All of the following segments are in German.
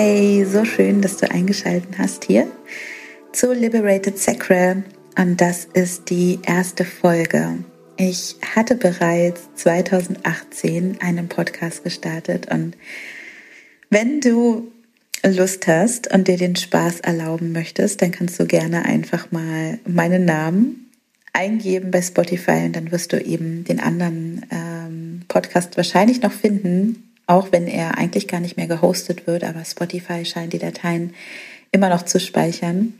Hey, so schön, dass du eingeschaltet hast hier zu Liberated Sacral und das ist die erste Folge. Ich hatte bereits 2018 einen Podcast gestartet. Und wenn du Lust hast und dir den Spaß erlauben möchtest, dann kannst du gerne einfach mal meinen Namen eingeben bei Spotify und dann wirst du eben den anderen ähm, Podcast wahrscheinlich noch finden, auch wenn er eigentlich gar nicht mehr gehostet wird, aber Spotify scheint die Dateien immer noch zu speichern.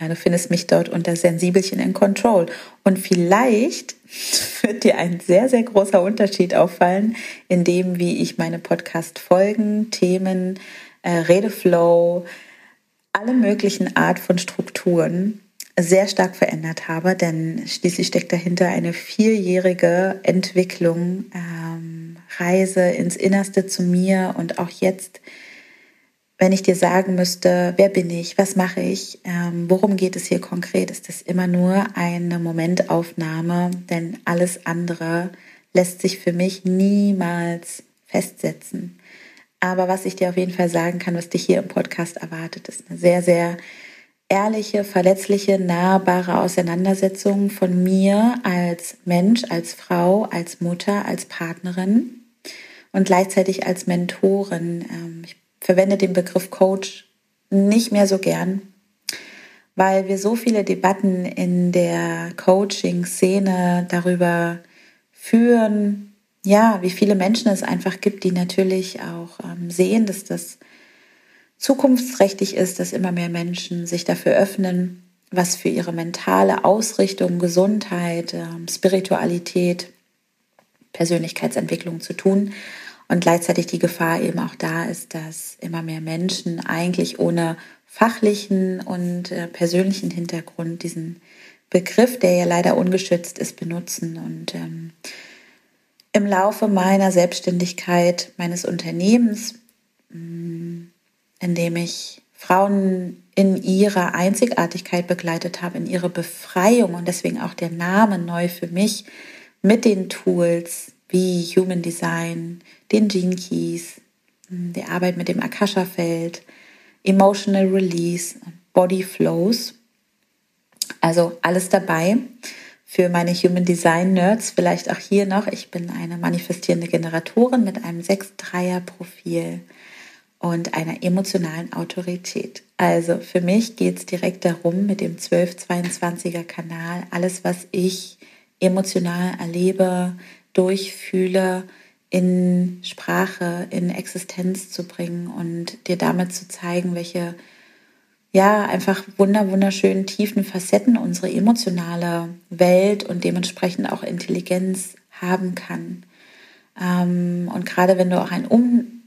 Ja, du findest mich dort unter Sensibelchen in Control. Und vielleicht wird dir ein sehr, sehr großer Unterschied auffallen in dem, wie ich meine Podcast-Folgen, Themen, äh, Redeflow, alle möglichen Art von Strukturen sehr stark verändert habe, denn schließlich steckt dahinter eine vierjährige Entwicklung, ähm, Reise ins Innerste zu mir und auch jetzt, wenn ich dir sagen müsste, wer bin ich, was mache ich, ähm, worum geht es hier konkret, ist das immer nur eine Momentaufnahme, denn alles andere lässt sich für mich niemals festsetzen. Aber was ich dir auf jeden Fall sagen kann, was dich hier im Podcast erwartet, ist eine sehr, sehr ehrliche, verletzliche, nahbare Auseinandersetzung von mir als Mensch, als Frau, als Mutter, als Partnerin und gleichzeitig als Mentorin. Ähm, ich verwende den Begriff Coach nicht mehr so gern, weil wir so viele Debatten in der Coaching-Szene darüber führen, ja, wie viele Menschen es einfach gibt, die natürlich auch ähm, sehen, dass das zukunftsträchtig ist, dass immer mehr Menschen sich dafür öffnen, was für ihre mentale Ausrichtung, Gesundheit, ähm, Spiritualität, Persönlichkeitsentwicklung zu tun. Und gleichzeitig die Gefahr eben auch da ist, dass immer mehr Menschen eigentlich ohne fachlichen und äh, persönlichen Hintergrund diesen Begriff, der ja leider ungeschützt ist, benutzen. Und ähm, im Laufe meiner Selbstständigkeit, meines Unternehmens, mm, indem ich Frauen in ihrer Einzigartigkeit begleitet habe, in ihrer Befreiung und deswegen auch der Name neu für mich mit den Tools wie Human Design, den Gene Keys, der Arbeit mit dem Akasha-Feld, Emotional Release, Body Flows. Also alles dabei für meine Human Design Nerds. Vielleicht auch hier noch. Ich bin eine manifestierende Generatorin mit einem 6-3er-Profil und einer emotionalen Autorität. Also für mich geht es direkt darum, mit dem 1222er Kanal alles, was ich emotional erlebe, durchfühle, in Sprache, in Existenz zu bringen und dir damit zu zeigen, welche ja einfach wunder wunderschönen tiefen Facetten unsere emotionale Welt und dementsprechend auch Intelligenz haben kann. Ähm, und gerade wenn du auch ein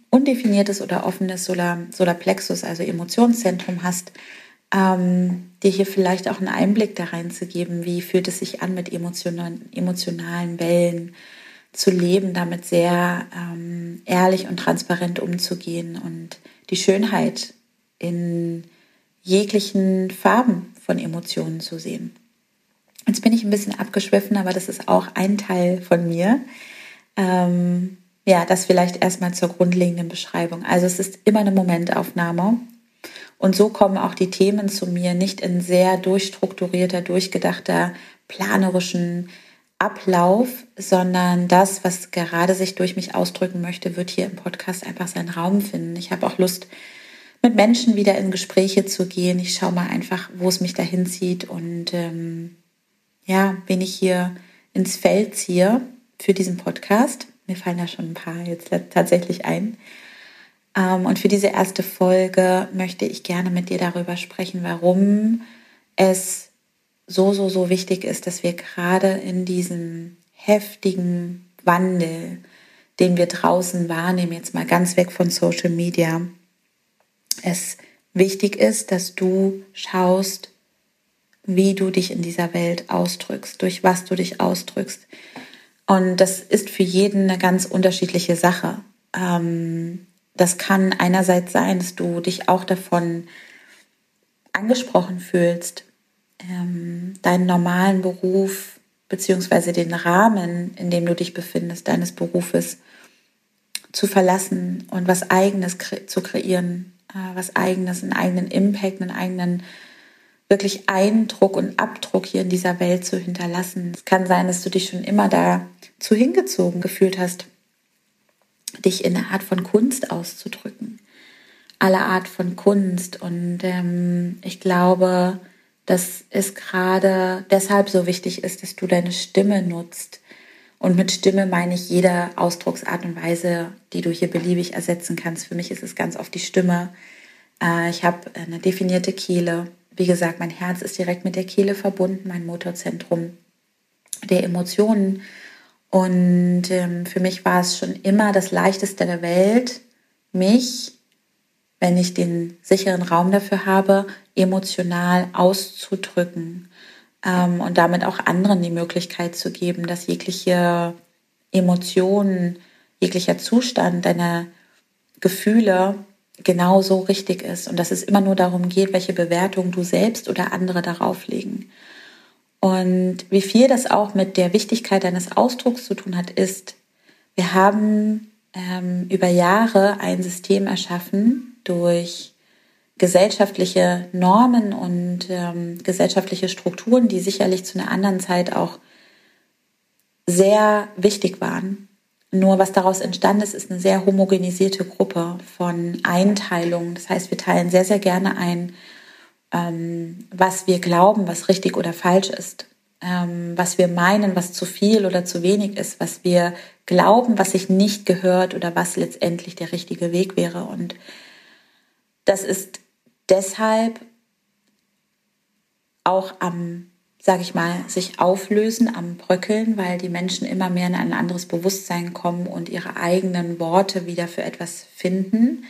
undefiniertes oder offenes Solar, Solarplexus, also Emotionszentrum hast, ähm, dir hier vielleicht auch einen Einblick da reinzugeben, wie fühlt es sich an, mit emotionalen, emotionalen Wellen zu leben, damit sehr ähm, ehrlich und transparent umzugehen und die Schönheit in jeglichen Farben von Emotionen zu sehen. Jetzt bin ich ein bisschen abgeschwiffen, aber das ist auch ein Teil von mir. Ähm, ja, das vielleicht erstmal zur grundlegenden Beschreibung. Also es ist immer eine Momentaufnahme. Und so kommen auch die Themen zu mir nicht in sehr durchstrukturierter, durchgedachter, planerischen Ablauf, sondern das, was gerade sich durch mich ausdrücken möchte, wird hier im Podcast einfach seinen Raum finden. Ich habe auch Lust, mit Menschen wieder in Gespräche zu gehen. Ich schaue mal einfach, wo es mich dahin zieht und ähm, ja, wen ich hier ins Feld ziehe für diesen Podcast. Mir fallen da schon ein paar jetzt tatsächlich ein. Ähm, und für diese erste Folge möchte ich gerne mit dir darüber sprechen, warum es so, so, so wichtig ist, dass wir gerade in diesem heftigen Wandel, den wir draußen wahrnehmen, jetzt mal ganz weg von Social Media, es wichtig ist, dass du schaust, wie du dich in dieser Welt ausdrückst, durch was du dich ausdrückst, und das ist für jeden eine ganz unterschiedliche Sache. Ähm, das kann einerseits sein, dass du dich auch davon angesprochen fühlst, ähm, deinen normalen Beruf beziehungsweise den Rahmen, in dem du dich befindest, deines Berufes zu verlassen und was eigenes kre zu kreieren äh, was eigenes, einen eigenen Impact, einen eigenen wirklich Eindruck und Abdruck hier in dieser Welt zu hinterlassen. Es kann sein, dass du dich schon immer dazu hingezogen gefühlt hast, dich in eine Art von Kunst auszudrücken. Alle Art von Kunst. Und ähm, ich glaube, dass es gerade deshalb so wichtig ist, dass du deine Stimme nutzt. Und mit Stimme meine ich jede Ausdrucksart und Weise, die du hier beliebig ersetzen kannst. Für mich ist es ganz oft die Stimme. Äh, ich habe eine definierte Kehle. Wie gesagt, mein Herz ist direkt mit der Kehle verbunden, mein Motorzentrum der Emotionen. Und ähm, für mich war es schon immer das Leichteste der Welt, mich, wenn ich den sicheren Raum dafür habe, emotional auszudrücken ähm, und damit auch anderen die Möglichkeit zu geben, dass jegliche Emotionen, jeglicher Zustand deiner Gefühle genauso richtig ist und dass es immer nur darum geht, welche Bewertung du selbst oder andere darauf legen. Und wie viel das auch mit der Wichtigkeit deines Ausdrucks zu tun hat, ist, wir haben ähm, über Jahre ein System erschaffen durch gesellschaftliche Normen und ähm, gesellschaftliche Strukturen, die sicherlich zu einer anderen Zeit auch sehr wichtig waren. Nur was daraus entstanden ist, ist eine sehr homogenisierte Gruppe von Einteilungen. Das heißt, wir teilen sehr, sehr gerne ein, ähm, was wir glauben, was richtig oder falsch ist, ähm, was wir meinen, was zu viel oder zu wenig ist, was wir glauben, was sich nicht gehört oder was letztendlich der richtige Weg wäre. Und das ist deshalb auch am sage ich mal, sich auflösen, am Bröckeln, weil die Menschen immer mehr in ein anderes Bewusstsein kommen und ihre eigenen Worte wieder für etwas finden,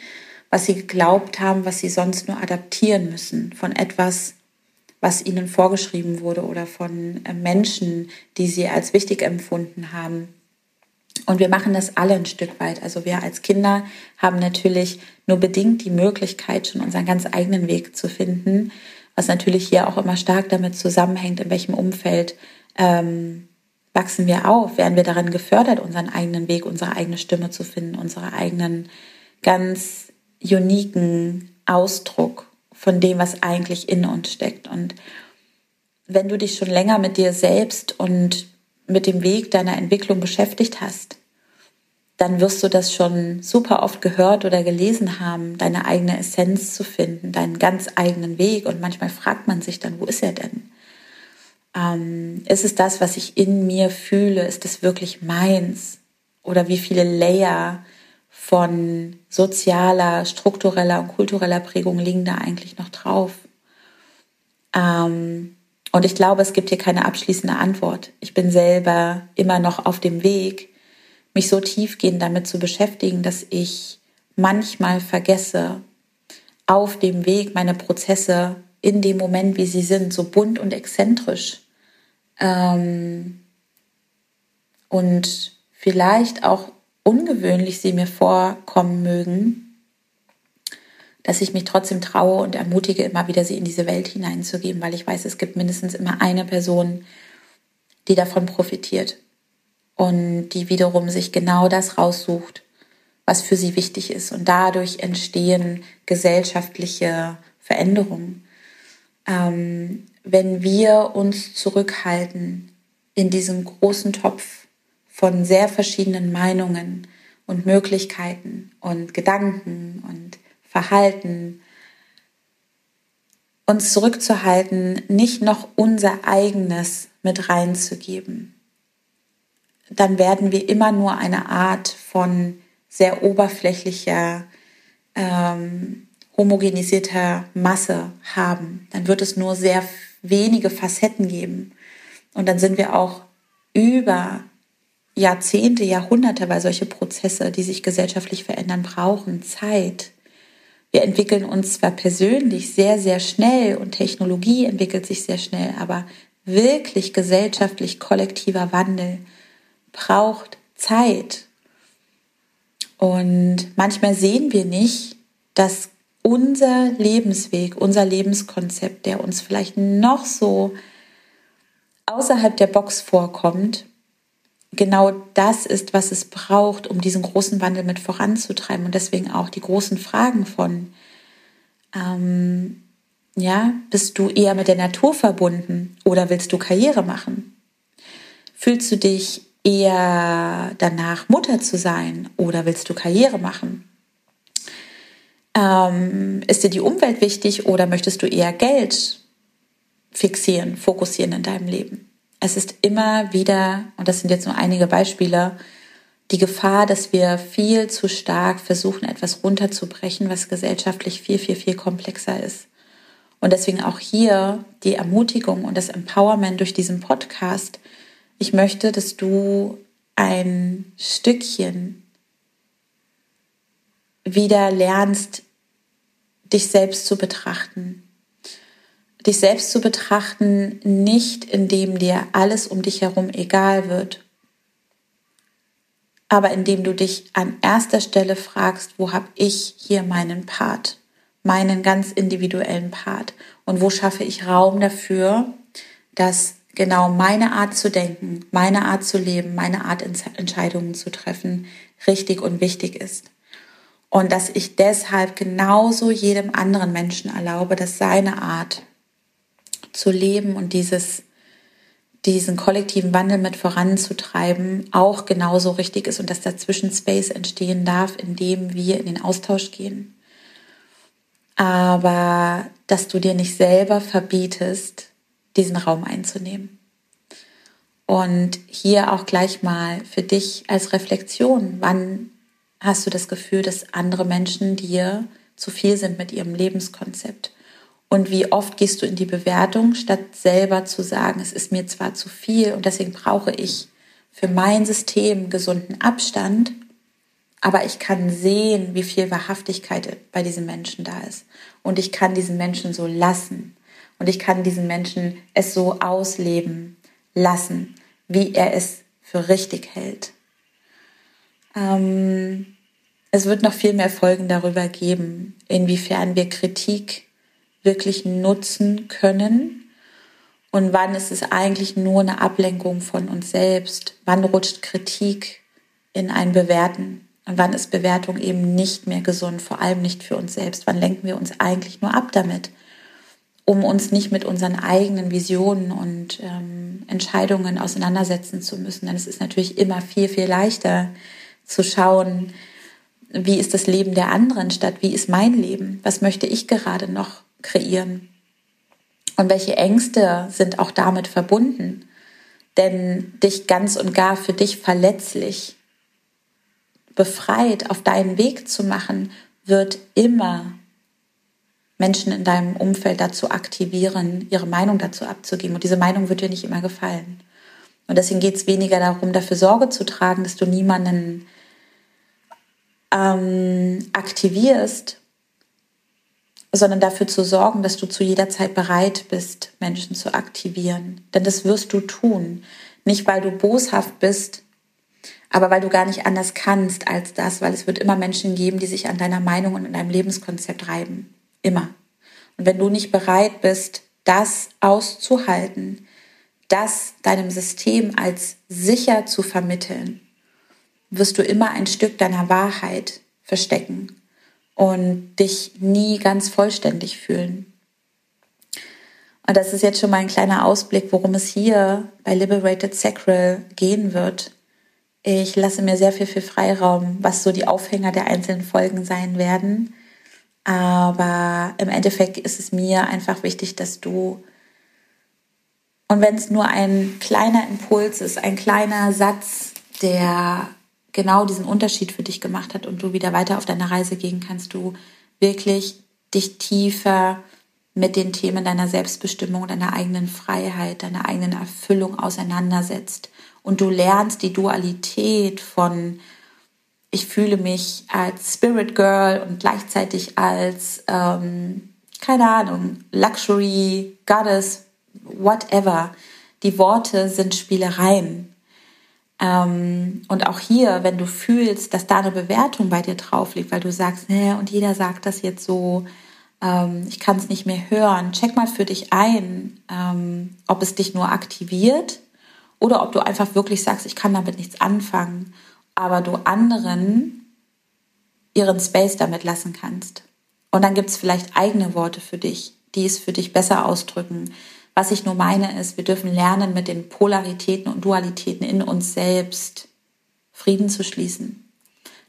was sie geglaubt haben, was sie sonst nur adaptieren müssen von etwas, was ihnen vorgeschrieben wurde oder von äh, Menschen, die sie als wichtig empfunden haben. Und wir machen das alle ein Stück weit. Also wir als Kinder haben natürlich nur bedingt die Möglichkeit, schon unseren ganz eigenen Weg zu finden was natürlich hier auch immer stark damit zusammenhängt, in welchem Umfeld ähm, wachsen wir auf, werden wir darin gefördert, unseren eigenen Weg, unsere eigene Stimme zu finden, unsere eigenen ganz uniken Ausdruck von dem, was eigentlich in uns steckt. Und wenn du dich schon länger mit dir selbst und mit dem Weg deiner Entwicklung beschäftigt hast, dann wirst du das schon super oft gehört oder gelesen haben, deine eigene Essenz zu finden, deinen ganz eigenen Weg. Und manchmal fragt man sich dann, wo ist er denn? Ähm, ist es das, was ich in mir fühle? Ist es wirklich meins? Oder wie viele Layer von sozialer, struktureller und kultureller Prägung liegen da eigentlich noch drauf? Ähm, und ich glaube, es gibt hier keine abschließende Antwort. Ich bin selber immer noch auf dem Weg, mich so tiefgehend damit zu beschäftigen, dass ich manchmal vergesse, auf dem Weg meine Prozesse in dem Moment, wie sie sind, so bunt und exzentrisch ähm, und vielleicht auch ungewöhnlich sie mir vorkommen mögen, dass ich mich trotzdem traue und ermutige, immer wieder sie in diese Welt hineinzugeben, weil ich weiß, es gibt mindestens immer eine Person, die davon profitiert und die wiederum sich genau das raussucht, was für sie wichtig ist. Und dadurch entstehen gesellschaftliche Veränderungen. Ähm, wenn wir uns zurückhalten in diesem großen Topf von sehr verschiedenen Meinungen und Möglichkeiten und Gedanken und Verhalten, uns zurückzuhalten, nicht noch unser eigenes mit reinzugeben, dann werden wir immer nur eine Art von sehr oberflächlicher, ähm, homogenisierter Masse haben. Dann wird es nur sehr wenige Facetten geben. Und dann sind wir auch über Jahrzehnte, Jahrhunderte, weil solche Prozesse, die sich gesellschaftlich verändern, brauchen Zeit. Wir entwickeln uns zwar persönlich sehr, sehr schnell und Technologie entwickelt sich sehr schnell, aber wirklich gesellschaftlich kollektiver Wandel braucht Zeit. Und manchmal sehen wir nicht, dass unser Lebensweg, unser Lebenskonzept, der uns vielleicht noch so außerhalb der Box vorkommt, genau das ist, was es braucht, um diesen großen Wandel mit voranzutreiben. Und deswegen auch die großen Fragen von, Ähm, ja, bist du eher mit der Natur verbunden oder willst du Karriere machen? Fühlst du dich eher danach, Mutter zu sein oder willst du Karriere machen? Ähm, ist dir die Umwelt wichtig oder möchtest du eher Geld fixieren, fokussieren in deinem Leben? Es ist immer wieder, und das sind jetzt nur einige Beispiele, die Gefahr, dass wir viel zu stark versuchen, etwas runterzubrechen, was gesellschaftlich viel, viel, viel komplexer ist. Und deswegen auch hier die Ermutigung und das Empowerment durch diesen Podcast. Ich möchte, dass du ein Stückchen wieder lernst, dich selbst zu betrachten. Dich selbst zu betrachten, nicht indem dir alles um dich herum egal wird, aber indem du dich an erster Stelle fragst, wo habe ich hier meinen Part? meinen ganz individuellen Part und wo schaffe ich Raum dafür, dass genau meine Art zu denken, meine Art zu leben, meine Art Entscheidungen zu treffen richtig und wichtig ist. Und dass ich deshalb genauso jedem anderen Menschen erlaube, dass seine Art zu leben und dieses, diesen kollektiven Wandel mit voranzutreiben auch genauso richtig ist und dass dazwischen Space entstehen darf, indem wir in den Austausch gehen aber dass du dir nicht selber verbietest, diesen Raum einzunehmen. Und hier auch gleich mal für dich als Reflexion, wann hast du das Gefühl, dass andere Menschen dir zu viel sind mit ihrem Lebenskonzept? Und wie oft gehst du in die Bewertung, statt selber zu sagen, es ist mir zwar zu viel und deswegen brauche ich für mein System gesunden Abstand, aber ich kann sehen, wie viel Wahrhaftigkeit bei diesen Menschen da ist. Und ich kann diesen Menschen so lassen. Und ich kann diesen Menschen es so ausleben lassen, wie er es für richtig hält. Ähm, es wird noch viel mehr Folgen darüber geben, inwiefern wir Kritik wirklich nutzen können und wann ist es eigentlich nur eine Ablenkung von uns selbst. Wann rutscht Kritik in ein Bewerten und wann ist Bewertung eben nicht mehr gesund, vor allem nicht für uns selbst? Wann lenken wir uns eigentlich nur ab damit, um uns nicht mit unseren eigenen Visionen und ähm, Entscheidungen auseinandersetzen zu müssen? Denn es ist natürlich immer viel, viel leichter zu schauen, wie ist das Leben der anderen statt wie ist mein Leben? Was möchte ich gerade noch kreieren? Und welche Ängste sind auch damit verbunden? Denn dich ganz und gar für dich verletzlich befreit auf deinen Weg zu machen, wird immer Menschen in deinem Umfeld dazu aktivieren, ihre Meinung dazu abzugeben. Und diese Meinung wird dir nicht immer gefallen. Und deswegen geht es weniger darum, dafür Sorge zu tragen, dass du niemanden ähm, aktivierst, sondern dafür zu sorgen, dass du zu jeder Zeit bereit bist, Menschen zu aktivieren. Denn das wirst du tun. Nicht, weil du boshaft bist, aber weil du gar nicht anders kannst als das, weil es wird immer Menschen geben, die sich an deiner Meinung und an deinem Lebenskonzept reiben. Immer. Und wenn du nicht bereit bist, das auszuhalten, das deinem System als sicher zu vermitteln, wirst du immer ein Stück deiner Wahrheit verstecken und dich nie ganz vollständig fühlen. Und das ist jetzt schon mal ein kleiner Ausblick, worum es hier bei Liberated Sacral gehen wird. Ich lasse mir sehr viel, viel Freiraum, was so die Aufhänger der einzelnen Folgen sein werden. Aber im Endeffekt ist es mir einfach wichtig, dass du, und wenn es nur ein kleiner Impuls ist, ein kleiner Satz, der genau diesen Unterschied für dich gemacht hat und du wieder weiter auf deiner Reise gehen kannst, du wirklich dich tiefer mit den Themen deiner Selbstbestimmung, deiner eigenen Freiheit, deiner eigenen Erfüllung auseinandersetzt und du lernst die Dualität von ich fühle mich als Spirit Girl und gleichzeitig als, ähm, keine Ahnung, Luxury, Goddess, whatever. Die Worte sind Spielereien. Ähm, und auch hier, wenn du fühlst, dass da eine Bewertung bei dir drauf liegt, weil du sagst, ne, und jeder sagt das jetzt so, ähm, ich kann es nicht mehr hören, check mal für dich ein, ähm, ob es dich nur aktiviert oder ob du einfach wirklich sagst, ich kann damit nichts anfangen, aber du anderen ihren Space damit lassen kannst. Und dann gibt es vielleicht eigene Worte für dich, die es für dich besser ausdrücken. Was ich nur meine ist, wir dürfen lernen, mit den Polaritäten und Dualitäten in uns selbst Frieden zu schließen.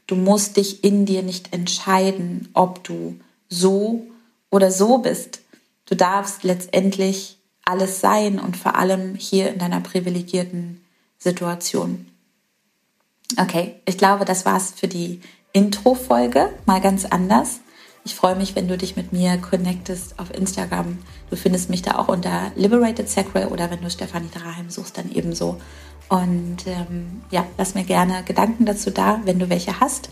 Du musst dich in dir nicht entscheiden, ob du so oder so bist. Du darfst letztendlich alles sein und vor allem hier in deiner privilegierten Situation. Okay, ich glaube, das war's für die Intro-Folge, mal ganz anders. Ich freue mich, wenn du dich mit mir connectest auf Instagram. Du findest mich da auch unter Liberated Sacral oder wenn du Stefanie Draheim suchst, dann ebenso. Und ähm, ja, lass mir gerne Gedanken dazu da, wenn du welche hast.